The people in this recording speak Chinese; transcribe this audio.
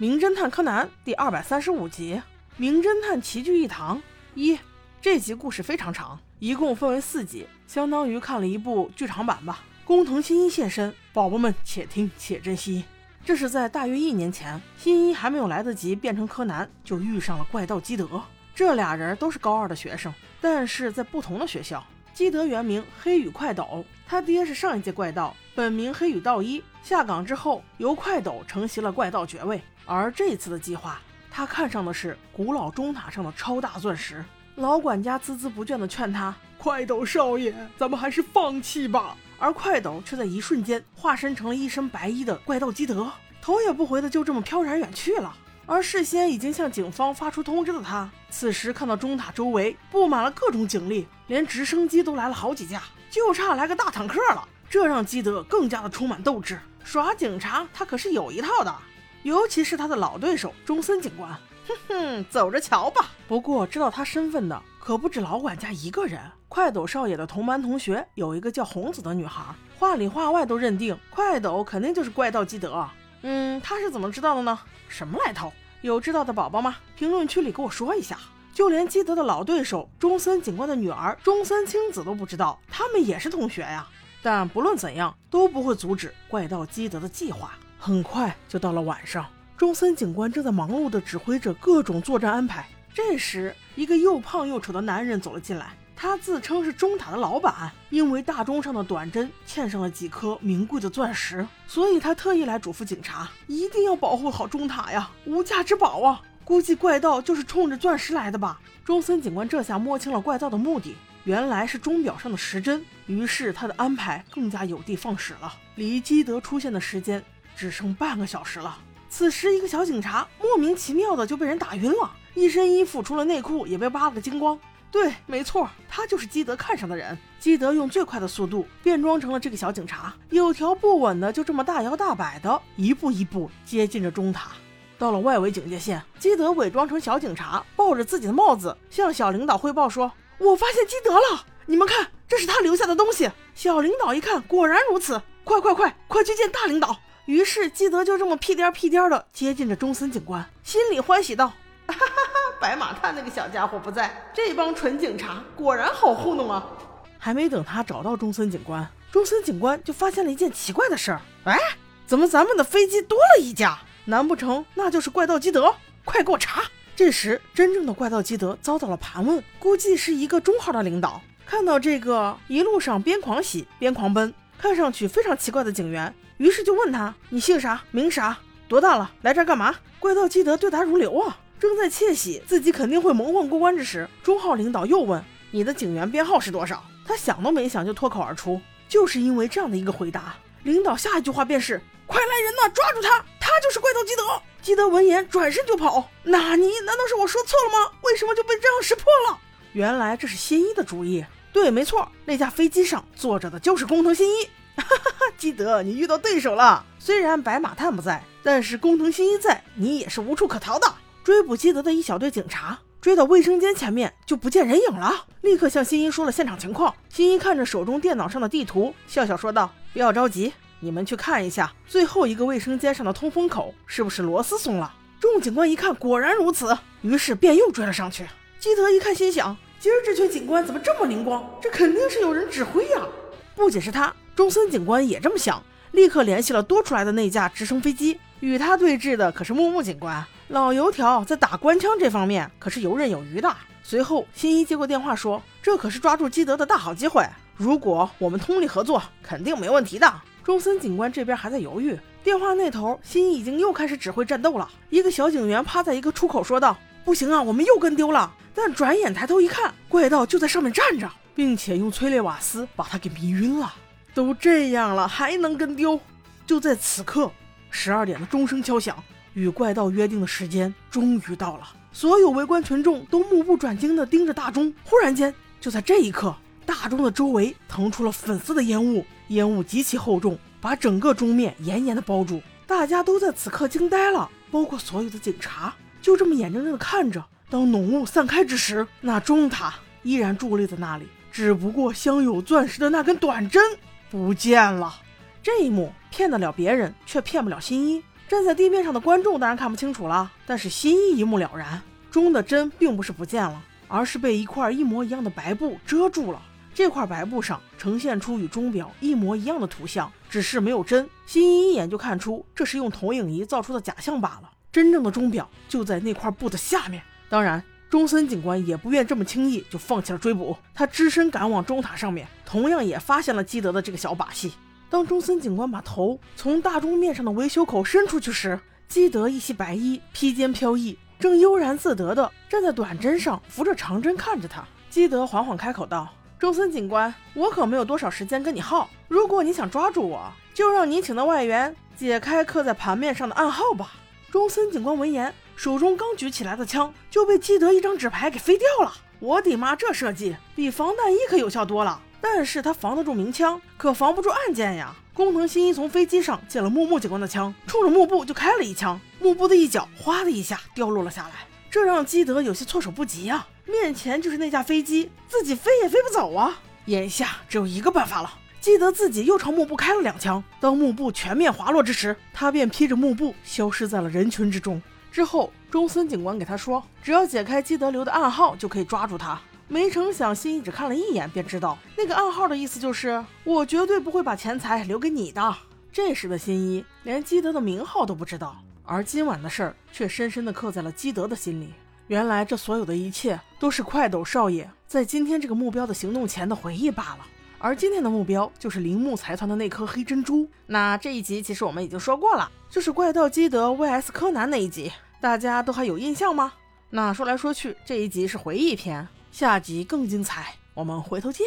名侦探柯南》第二百三十五集《名侦探齐聚一堂》一。这集故事非常长，一共分为四集，相当于看了一部剧场版吧。工藤新一现身，宝宝们且听且珍惜。这是在大约一年前，新一还没有来得及变成柯南，就遇上了怪盗基德。这俩人都是高二的学生，但是在不同的学校。基德原名黑羽快斗，他爹是上一届怪盗，本名黑羽道一。下岗之后，由快斗承袭了怪盗爵位。而这次的计划，他看上的是古老钟塔上的超大钻石。老管家孜孜不倦地劝他：“快斗少爷，咱们还是放弃吧。”而快斗却在一瞬间化身成了一身白衣的怪盗基德，头也不回的就这么飘然远去了。而事先已经向警方发出通知的他，此时看到中塔周围布满了各种警力，连直升机都来了好几架，就差来个大坦克了。这让基德更加的充满斗志。耍警察他可是有一套的，尤其是他的老对手中森警官。哼哼，走着瞧吧。不过知道他身份的可不止老管家一个人。快斗少爷的同班同学有一个叫红子的女孩，话里话外都认定快斗肯定就是怪盗基德。嗯，他是怎么知道的呢？什么来头？有知道的宝宝吗？评论区里给我说一下。就连基德的老对手中森警官的女儿中森青子都不知道，他们也是同学呀。但不论怎样，都不会阻止怪盗基德的计划。很快就到了晚上。中森警官正在忙碌地指挥着各种作战安排。这时，一个又胖又丑的男人走了进来。他自称是钟塔的老板，因为大钟上的短针嵌上了几颗名贵的钻石，所以他特意来嘱咐警察，一定要保护好钟塔呀，无价之宝啊！估计怪盗就是冲着钻石来的吧？中森警官这下摸清了怪盗的目的，原来是钟表上的时针。于是他的安排更加有的放矢了。离基德出现的时间只剩半个小时了。此时，一个小警察莫名其妙的就被人打晕了，一身衣服除了内裤也被扒了个精光。对，没错，他就是基德看上的人。基德用最快的速度变装成了这个小警察，有条不紊的就这么大摇大摆的一步一步接近着中塔。到了外围警戒线，基德伪装成小警察，抱着自己的帽子向小领导汇报说：“我发现基德了，你们看，这是他留下的东西。”小领导一看，果然如此，快快快，快去见大领导。于是基德就这么屁颠屁颠的接近着中森警官，心里欢喜道：“哈哈哈，白马探那个小家伙不在，这帮蠢警察果然好糊弄啊！”还没等他找到中森警官，中森警官就发现了一件奇怪的事儿：“哎，怎么咱们的飞机多了一架？难不成那就是怪盗基德？快给我查！”这时，真正的怪盗基德遭到了盘问，估计是一个中号的领导，看到这个一路上边狂喜边狂奔，看上去非常奇怪的警员。于是就问他：“你姓啥？名啥？多大了？来这干嘛？”怪盗基德对答如流啊！正在窃喜自己肯定会蒙混过关之时，中号领导又问：“你的警员编号是多少？”他想都没想就脱口而出：“就是因为这样的一个回答，领导下一句话便是：快来人呐，抓住他！他就是怪盗基德！”基德闻言转身就跑。纳尼？难道是我说错了吗？为什么就被这样识破了？原来这是新一的主意。对，没错，那架飞机上坐着的就是工藤新一。哈哈哈，基德，你遇到对手了。虽然白马探不在，但是工藤新一在，你也是无处可逃的。追捕基德的一小队警察追到卫生间前面就不见人影了，立刻向新一说了现场情况。新一看着手中电脑上的地图，笑笑说道：“不要着急，你们去看一下最后一个卫生间上的通风口是不是螺丝松了。”众警官一看，果然如此，于是便又追了上去。基德一看，心想：今儿这群警官怎么这么灵光？这肯定是有人指挥呀！不仅是他。中森警官也这么想，立刻联系了多出来的那架直升飞机。与他对峙的可是木木警官，老油条在打官腔这方面可是游刃有余的。随后，新一接过电话说：“这可是抓住基德的大好机会，如果我们通力合作，肯定没问题的。”中森警官这边还在犹豫，电话那头新一已经又开始指挥战斗了。一个小警员趴在一个出口说道：“不行啊，我们又跟丢了。”但转眼抬头一看，怪盗就在上面站着，并且用催泪瓦斯把他给迷晕了。都这样了，还能跟丢？就在此刻，十二点的钟声敲响，与怪盗约定的时间终于到了。所有围观群众都目不转睛地盯着大钟。忽然间，就在这一刻，大钟的周围腾出了粉色的烟雾，烟雾极其厚重，把整个钟面严严地包住。大家都在此刻惊呆了，包括所有的警察，就这么眼睁睁地看着。当浓雾散开之时，那钟塔依然伫立在那里，只不过镶有钻石的那根短针。不见了，这一幕骗得了别人，却骗不了新一。站在地面上的观众当然看不清楚了，但是新一一目了然。钟的针并不是不见了，而是被一块一模一样的白布遮住了。这块白布上呈现出与钟表一模一样的图像，只是没有针。新一一眼就看出这是用投影仪造出的假象罢了。真正的钟表就在那块布的下面。当然，中森警官也不愿这么轻易就放弃了追捕，他只身赶往钟塔上面，同样也发现了基德的这个小把戏。当中森警官把头从大钟面上的维修口伸出去时，基德一袭白衣，披肩飘逸，正悠然自得地站在短针上，扶着长针看着他。基德缓缓开口道。中森警官，我可没有多少时间跟你耗。如果你想抓住我，就让你请的外援解开刻在盘面上的暗号吧。中森警官闻言，手中刚举起来的枪就被基德一张纸牌给飞掉了。我的妈，这设计比防弹衣可有效多了。但是他防得住鸣枪，可防不住暗箭呀。工藤新一从飞机上借了木木警官的枪，冲着幕布就开了一枪，幕布的一角哗的一下掉落了下来，这让基德有些措手不及啊。面前就是那架飞机，自己飞也飞不走啊！眼下只有一个办法了。基德自己又朝幕布开了两枪，当幕布全面滑落之时，他便披着幕布消失在了人群之中。之后，中森警官给他说，只要解开基德留的暗号，就可以抓住他。没成想，新一只看了一眼便知道，那个暗号的意思就是我绝对不会把钱财留给你的。这时的新一连基德的名号都不知道，而今晚的事儿却深深地刻在了基德的心里。原来这所有的一切都是快斗少爷在今天这个目标的行动前的回忆罢了，而今天的目标就是铃木财团的那颗黑珍珠。那这一集其实我们已经说过了，就是怪盗基德 VS 柯南那一集，大家都还有印象吗？那说来说去，这一集是回忆篇，下集更精彩，我们回头见。